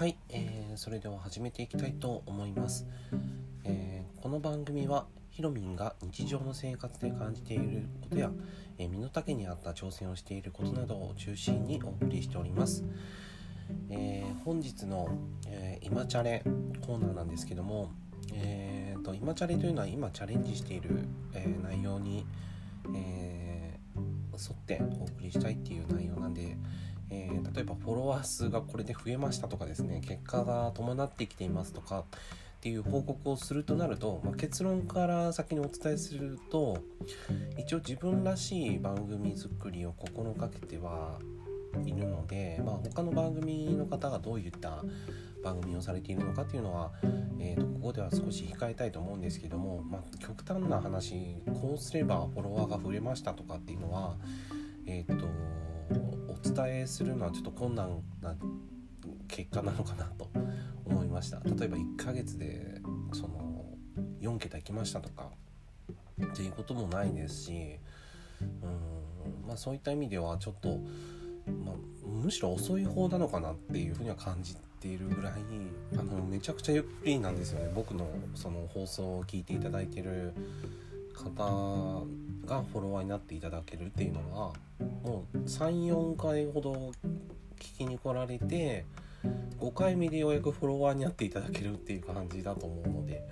はい、えー、それでは始めていきたいと思います、えー、この番組はひろみんが日常の生活で感じていることや、えー、身の丈に合った挑戦をしていることなどを中心にお送りしております、えー、本日の、えー、今チャレコーナーなんですけども、えーと、今チャレというのは今チャレンジしている、えー、内容に、えー沿ってお送りしたいっていう内容なんで、えー、例えばフォロワー数がこれで増えましたとかですね結果が伴ってきていますとかっていう報告をするとなると、まあ、結論から先にお伝えすると一応自分らしい番組作りを心がけてはいるので、まあ、他の番組の方がどういった番組をされているのかっていうのは、えー、とここでは少し控えたいと思うんですけども、まあ、極端な話こうすればフォロワーが増えましたとかっていうのはえっ、ー、と伝えするのはちょっと困難な結果なのかなと思いました。例えば1ヶ月でその4桁いきましたとかっていうこともないですしうんまあそういった意味ではちょっと、まあ、むしろ遅い方なのかなっていうふうには感じているぐらいあのめちゃくちゃゆっくりなんですよね。僕のその放送を聞いていただいてる方がフォロワーになっていただけるっていうのはもう34回ほど聞きに来られて5回目でようやくフォロワーになっていただけるっていう感じだと思うので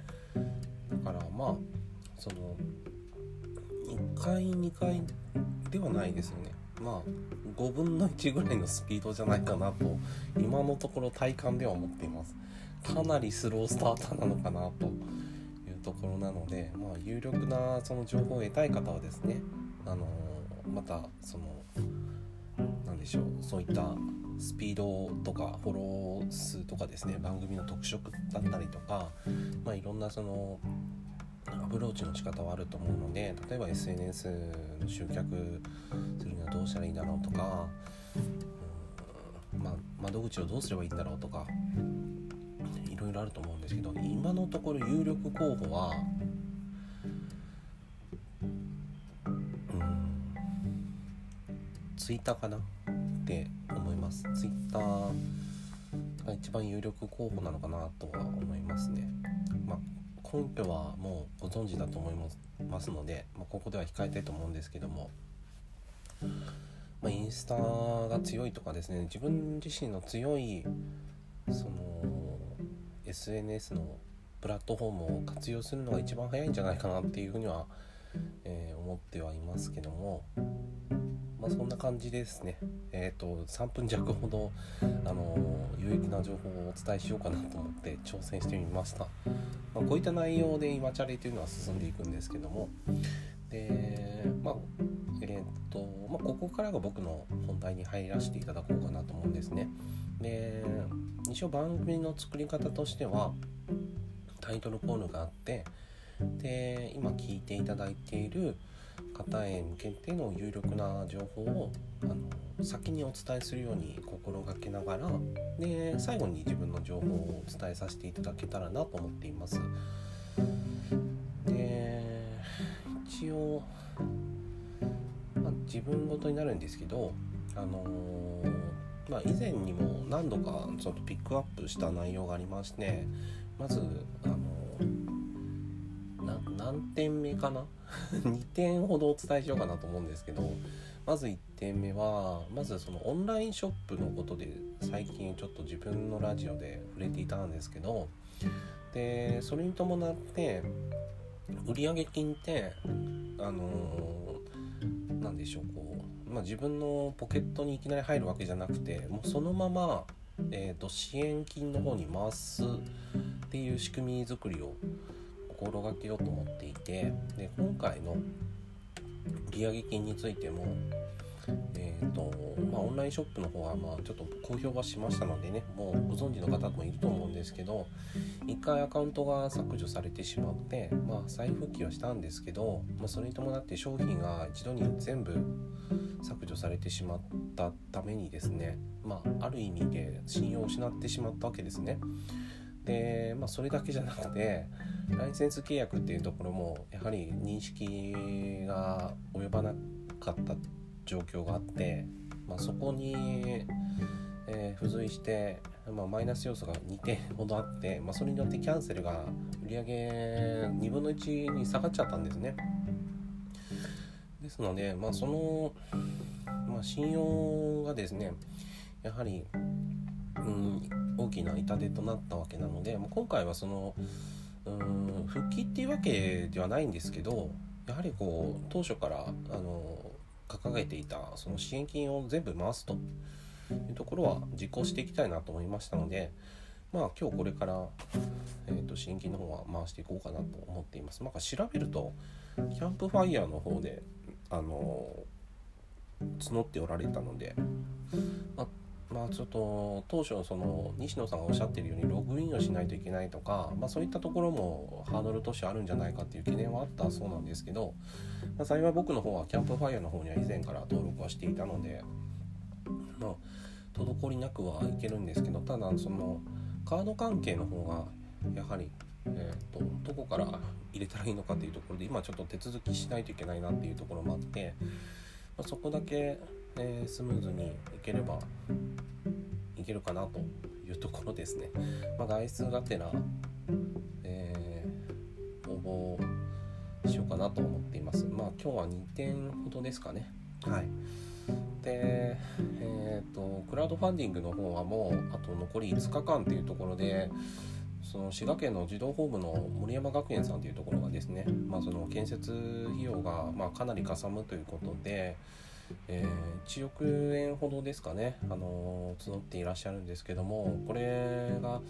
だからまあその1回2回ではないですよね。まあ5分の1ぐらいのスピードじゃないかなと今のところ体感では思っています。かなりスロースターターなのかなとところなのでまあ有力なその情報を得たい方はですねあのまたその何でしょうそういったスピードとかフォロー数とかですね番組の特色だったりとか、まあ、いろんなそのアプローチの仕方はあると思うので例えば SNS の集客するにはどうしたらいいんだろうとか、うんまあ、窓口をどうすればいいんだろうとかろいろあると思うんですけど今のところ有力候補はうんツイッターかなって思います。ツイッターが一番有力候補なのかなとは思いますね。まあ根拠はもうご存知だと思いますので、まあ、ここでは控えたいと思うんですけども、まあ、インスタが強いとかですね自分自身の強いその SNS のプラットフォームを活用するのが一番早いんじゃないかなっていうふうには、えー、思ってはいますけどもまあ、そんな感じですね。えっ、ー、と3分弱ほどあの有益な情報をお伝えしようかなと思って挑戦してみました。まあ、こういった内容で今チャレというのは進んでいくんですけども、でまあえっ、とまあ、ここからが僕の本題に入らせていただこうかなと思うんですね。で一応番組の作り方としてはタイトルコールがあってで今聞いていただいている方へ向けての有力な情報をあの先にお伝えするように心がけながらで最後に自分の情報をお伝えさせていただけたらなと思っています。で一応、まあ、自分ごとになるんですけどあのー、まあ、以前にも何度かちょっとピックアップした内容がありましてまずあの何点目かな？2点ほどお伝えしようかなと思うんですけどまず1点目はまずそのオンラインショップのことで最近ちょっと自分のラジオで触れていたんですけどでそれに伴って売上金ってあの何でしょうこう、まあ、自分のポケットにいきなり入るわけじゃなくてもうそのまま、えーと、支援金の方に回すっていう仕組み作りを心がけようと思っていてで今回の売上金についてもえーとまあ、オンラインショップの方はまあちょっと公表はしましたのでねもうご存知の方もいると思うんですけど1回アカウントが削除されてしまって、まあ、再復帰はしたんですけど、まあ、それに伴って商品が一度に全部削除されてしまったためにですね、まあ、ある意味で信用を失ってしまったわけですね。で、まあ、それだけじゃなくてライセンス契約っていうところもやはり認識が及ばなかった状況があって、まあ、そこに、えー、付随してまあ、マイナス要素が2点ほどあって、まあ、それによってキャンセルが売上2分の1に下がっちゃったんですね。ですので、まあ、その、まあ、信用がですねやはり、うん、大きな痛手となったわけなので、まあ、今回はその、うん、復帰っていうわけではないんですけどやはりこう当初からあの掲げていたその支援金を全部回すというところは実行していきたいなと思いましたので、まあ、今日これから、えーと、支援金の方は回していこうかなと思っています。なんか調べるとキャンプファイヤーの方であの募っておられたので、まあ、まあちょっと当初その西野さんがおっしゃってるようにログインをしないといけないとか、まあ、そういったところもハードルとしてあるんじゃないかっていう懸念はあったそうなんですけど、まあ、幸い僕の方はキャンプファイヤーの方には以前から登録はしていたので、まあ、滞りなくはいけるんですけどただそのカード関係の方がやはり、えーと、どこから入れたらいいのかっていうところで今ちょっと手続きしないといけないなっていうところもあって、まあ、そこだけえー、スムーズにいければいけるかなというところですね。まあ、外出がてら、えー、応募しようかなと思っています。まあ今日は2点ほどですかね。はい。で、えーと、クラウドファンディングの方はもうあと残り5日間というところでその滋賀県の児童ホームの森山学園さんというところがですね、まあ、その建設費用がまかなりかさむということで、えー、1億円ほどですかね、あのー、募っていらっしゃるんですけどもこれが、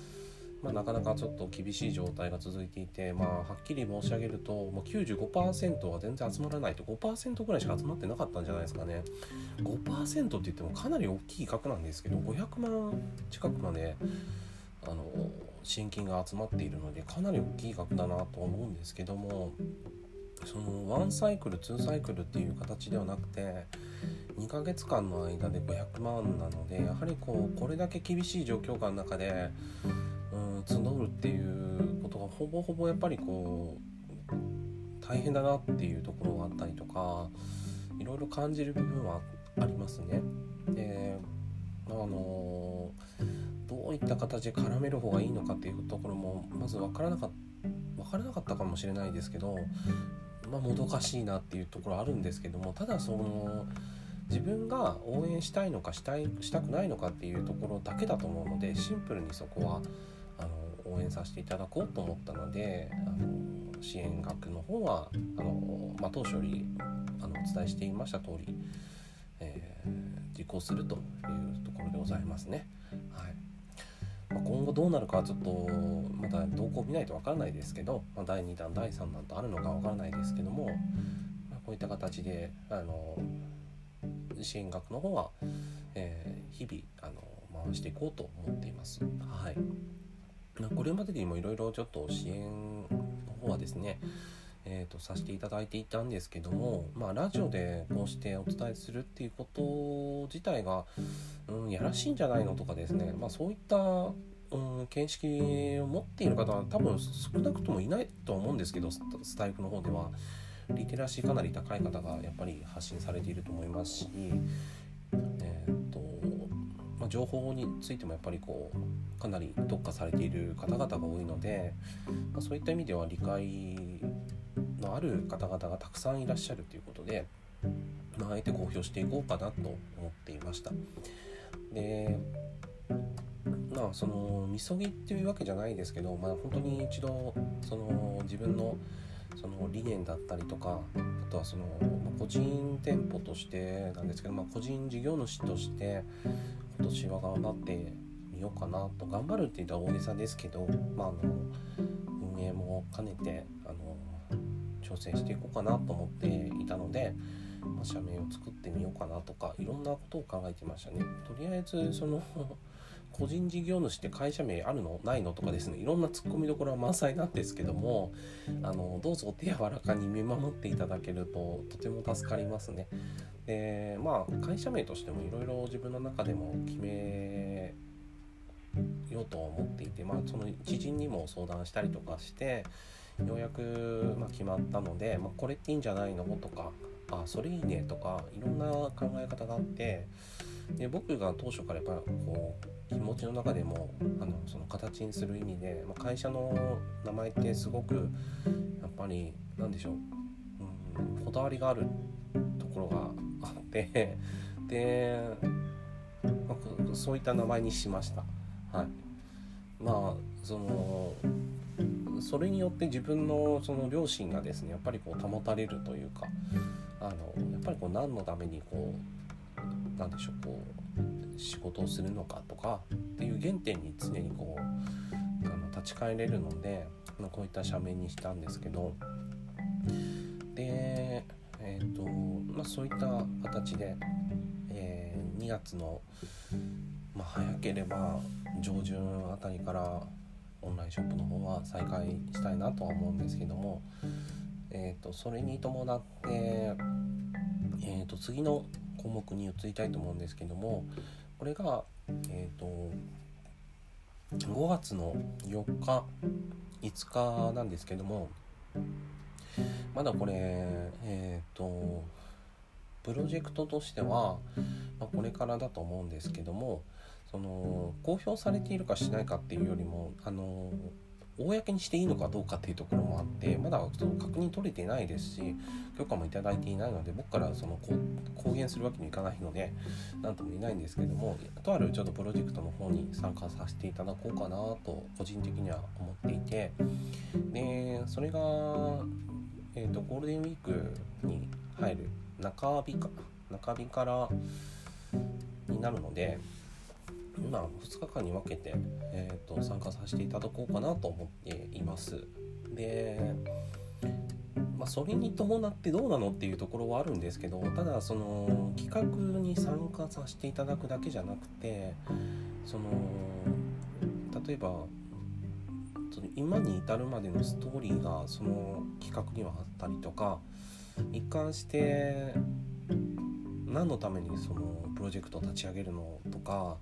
まあ、なかなかちょっと厳しい状態が続いていて、まあ、はっきり申し上げるともう95%は全然集まらないと5%ぐらいしか集まってなかったんじゃないですかね。5%って言ってもかなり大きい額なんですけど500万近くまで、あのー、支援金が集まっているのでかなり大きい額だなと思うんですけどもそのワンサイクル2サイクルっていう形ではなくて2ヶ月間の間で500万なのでやはりこうこれだけ厳しい状況下の中で、うん、募るっていうことがほぼほぼやっぱりこう大変だなっていうところがあったりとかいろいろ感じる部分はありますね。であのどういった形で絡める方がいいのかっていうところもまず分からなかった分からなかったかもしれないですけどまあ、もどかしいなっていうところあるんですけどもただその自分が応援したいのかしたいしたくないのかっていうところだけだと思うのでシンプルにそこはあの応援させていただこうと思ったのであの支援額の方はあの、まあ、当初よりあのお伝えしていました通り、えー、実行するというところでございますね。はいまあ、今後どうなるかはちょっとまだ動向を見ないと分からないですけど、まあ、第2弾第3弾とあるのか分からないですけども、まあ、こういった形であの支援額の方は、えー、日々あの回していこうと思っています。はいこれまでにもいろいろちょっと支援の方はですねえーと、させていただいていたんですけども、まあ、ラジオでこうしてお伝えするっていうこと自体が、うん、やらしいんじゃないのとかですね、まあ、そういった、うん、見識を持っている方は多分少なくともいないとは思うんですけどスタイフの方ではリテラシーかなり高い方がやっぱり発信されていると思いますし、えーとまあ、情報についてもやっぱりこうかなり特化されている方々が多いので、まあ、そういった意味では理解のある方々がたくさんいらっしゃるということで、まあ、あえて公表していこうかなと思っていました。でまあそのみそぎっていうわけじゃないですけど、まあ、本当に一度その自分のその理念だったりとかあとはその、ま個人店舗としてなんですけど、まあ、個人事業主として今年は頑張ってみようかなと頑張るって言ったら大げさですけど、まあ、あの運営も兼ねてあの挑戦していこうかなと思っていたので、ま、社名を作ってみようかなとかいろんなことを考えてましたね。とりあえずその個人事業主って会社名あるの？ないのとかですね。いろんなツッコミどころは満載なんですけどもあのどうぞお手柔らかに見守っていただけるととても助かりますね。でまあ会社名としてもいろいろ自分の中でも決めようと思っていて、まあ、その知人にも相談したりとかしてようやく、ま決まったので、まあ、これっていいんじゃないの？とかあそれいいねとかいろんな考え方があってで僕が当初からやっぱこう気持ちの中でもあのその形にする意味で、まあ、会社の名前ってすごくやっぱりなんでしょう、うん、こだわりがあるところがあってで、まあ、そういった名前にしました。はい、まあそのそれによって自分のその両親がですねやっぱりこう保たれるというかあのやっぱりこう何のためにこうなんでしょうこう仕事をするのかとかっていう原点に常にこうあの立ち返れるのでこういった社名にしたんですけどでえっ、ー、とまあそういった形で、えー、2月の、まあ、早ければ上旬あたりからオンラインショップの方は再開したいなとは思うんですけども、えーと、それに伴って、えーと、次の項目に移りたいと思うんですけどもこれが、えーと、5月の4日5日なんですけどもまだこれえっ、ー、とプロジェクトとしては、まあ、これからだと思うんですけどもその公表されているかしないかっていうよりもあの公にしていいのかどうかっていうところもあってまだその確認取れていないですし許可もいただいていないので僕からその公言するわけにいかないので何とも言えないんですけどもとあるちょっとプロジェクトの方に参加させていただこうかなと個人的には思っていてでそれが、えーと、ゴールデンウィークに入る中日か中日からになるので。まあ、2日間に分けて、えーと、参加させていただこうかなと思っています。で、まあ、それに伴ってどうなのっていうところはあるんですけどただその企画に参加させていただくだけじゃなくてその例えば今に至るまでのストーリーがその企画にはあったりとか一貫して何のためにそのプロジェクトを立ち上げるのとか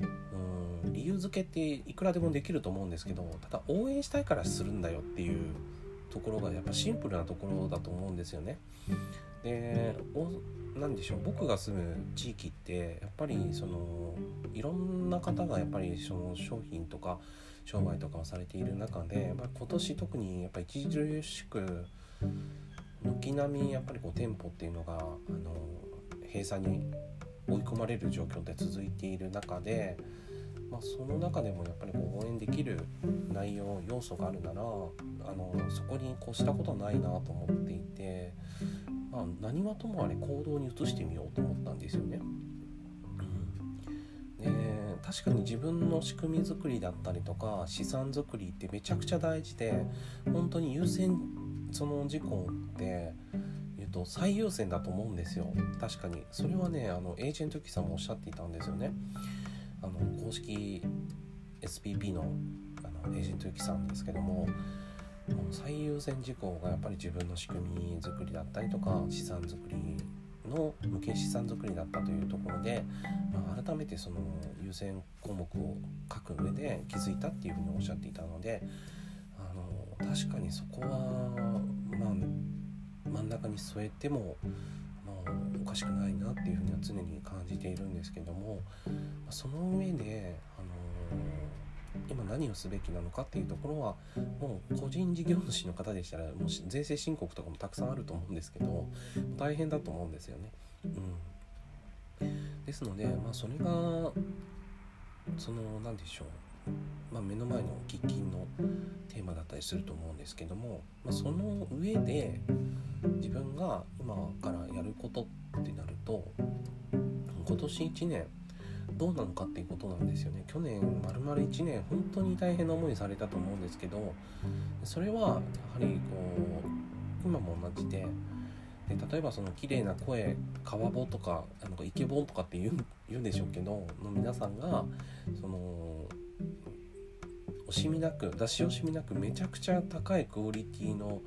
うん理由付けっていくらでもできると思うんですけどただ応援したいからするんだよっていうところがやっぱシンプルなところだと思うんですよね。で何でしょう僕が住む地域ってやっぱりそのいろんな方がやっぱりその商品とか商売とかをされている中で、まあ、今年特にやっぱ著しく軒並みやっぱりこう店舗っていうのがあの閉鎖に追い込まれる状況で続いている中で、まあ、その中でもやっぱりこう応援できる内容要素があるならあのそこにこうしたことはないなと思っていて、まあ、何はともあれ行動に移してみようと思ったんですよね。で確かに自分の仕組み作りだったりとか資産作りってめちゃくちゃ大事で本当に優先その事項ってと最優先だと思うんですよ。確かに。それはねあのエージェントキさんもおっしゃっていたんですよね。あの公式 SPP のあのエージェントユキさんですけども最優先事項がやっぱり自分の仕組み作りだったりとか資産作りの無形資産作りだったというところで、まあ、改めてその優先項目を書く上で気づいたっていうふうにおっしゃっていたのであの確かにそこはまあ真ん中に添えてもまあおかしくないなっていうふうには常に感じているんですけどもその上で、あの今何をすべきなのかっていうところはもう個人事業主の方でしたらもう税制申告とかもたくさんあると思うんですけど大変だと思うんですよね。うん、ですので、まあ、それがその何でしょうまあ、目の前の喫緊のテーマだったりすると思うんですけども、まあ、その上で自分が今からやることってなると今年1年どうなのかっていうことなんですよね。去年丸々1年本当に大変な思いされたと思うんですけどそれはやはりこう今も同じでで例えばその綺麗な声川坊とかあのイケボとかって言う言うんでしょうけどの皆さんがその惜しみなく出し惜しみなくめちゃくちゃ高いクオリティの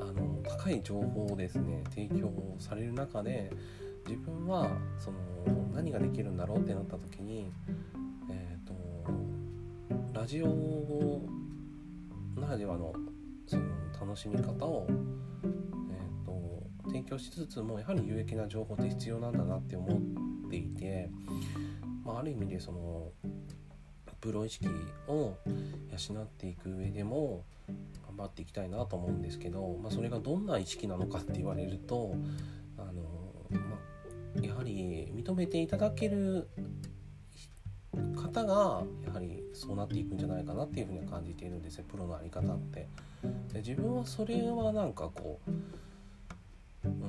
あの高い情報をですね提供される中で自分はその何ができるんだろうってなった時に、えーと、ラジオならではのその楽しみ方を、えーと、提供しつつもやはり有益な情報って必要なんだなって思っていて、まあ、ある意味でそのプロ意識を養っていく上でも頑張っていきたいなと思うんですけど、まあ、それがどんな意識なのかって言われるとあの、まあ、やはり認めていただける方がやはりそうなっていくんじゃないかなっていうふうに感じているんですよプロの在り方って。で自分はそれはなんかこう、うん、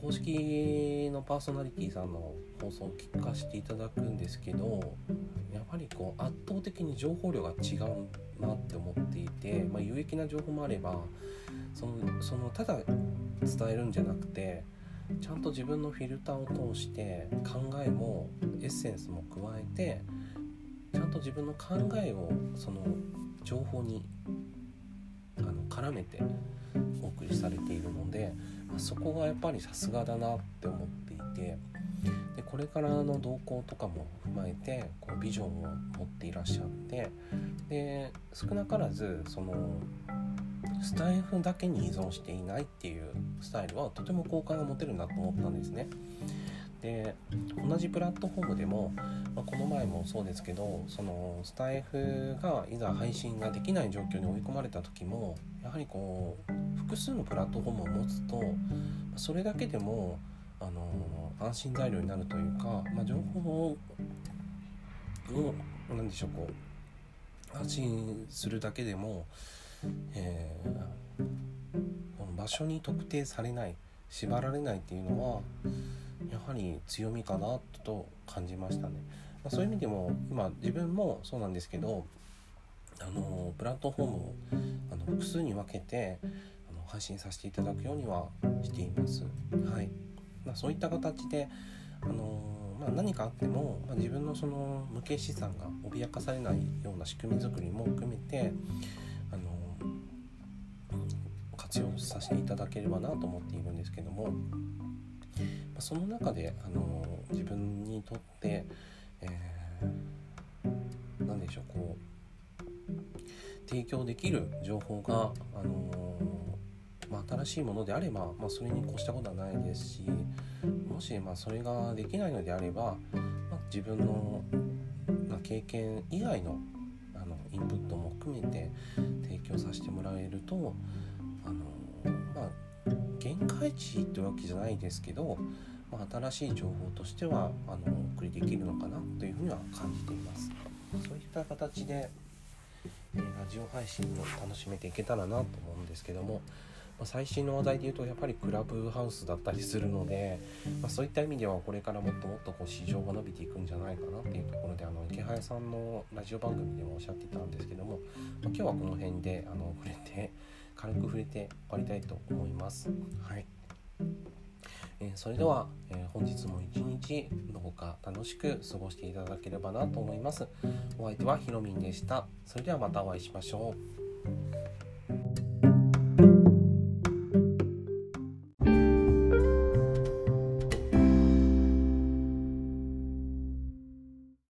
公式のパーソナリティさんの放送を聞かせていただくんですけどやはりこう圧倒的に情報量が違うなって思っていて、まあ、有益な情報もあればそのそのただ伝えるんじゃなくてちゃんと自分のフィルターを通して考えもエッセンスも加えてちゃんと自分の考えをその情報にあの絡めてお送りされているのでそこがやっぱりさすがだなって思っていて。でこれからの動向とかも踏まえてこうビジョンを持っていらっしゃって。で少なからずそのスタイフだけに依存していないっていうスタイルはとても好感が持てるなと思ったんですね。で同じプラットフォームでも、まあ、この前もそうですけどそのスタイフがいざ配信ができない状況に追い込まれた時もやはりこう複数のプラットフォームを持つとそれだけでもあの安心材料になるというか、まあ、情報を何でしょうこう発信するだけでもえー、場所に特定されない縛られないっていうのはやはり強みかなと感じましたね。まあ、そういう意味でも今自分もそうなんですけどあのプラットフォームをあの複数に分けてあの配信させていただくようにはしています。はいまあ、そういった形であのまあ、何かあっても、まあ、自分のその無形資産が脅かされないような仕組み作りも含めてあの活用させていただければなと思っているんですけども、まその中で、あの自分にとって、えー、何でしょうこう提供できる情報が、あのまあ、新しいものであれば、まあ、それに越したことはないですしもし、まあ、それができないのであれば、まあ、自分の、ま経験以外のあのインプットも含めて提供させてもらえるとあの限界値ってわけじゃないですけど、まあ、新しい情報としてはあのお送りできるのかなというふうには感じています。そういった形で、えー、ラジオ配信を楽しめていけたらなと思うんですけども、ま、最新の話題で言うとやっぱりクラブハウスだったりするので、まあ、そういった意味ではこれからもっともっとこう市場が伸びていくんじゃないかなっていうところであの池早さんのラジオ番組でもおっしゃっていたんですけども、まあ、今日はこの辺であの触れて軽く触れて終わりたいと思います。はいえー、それでは、えー、本日も一日どこか楽しく過ごしていただければなと思います。お相手はひろみんでした。それではまたお会いしましょう。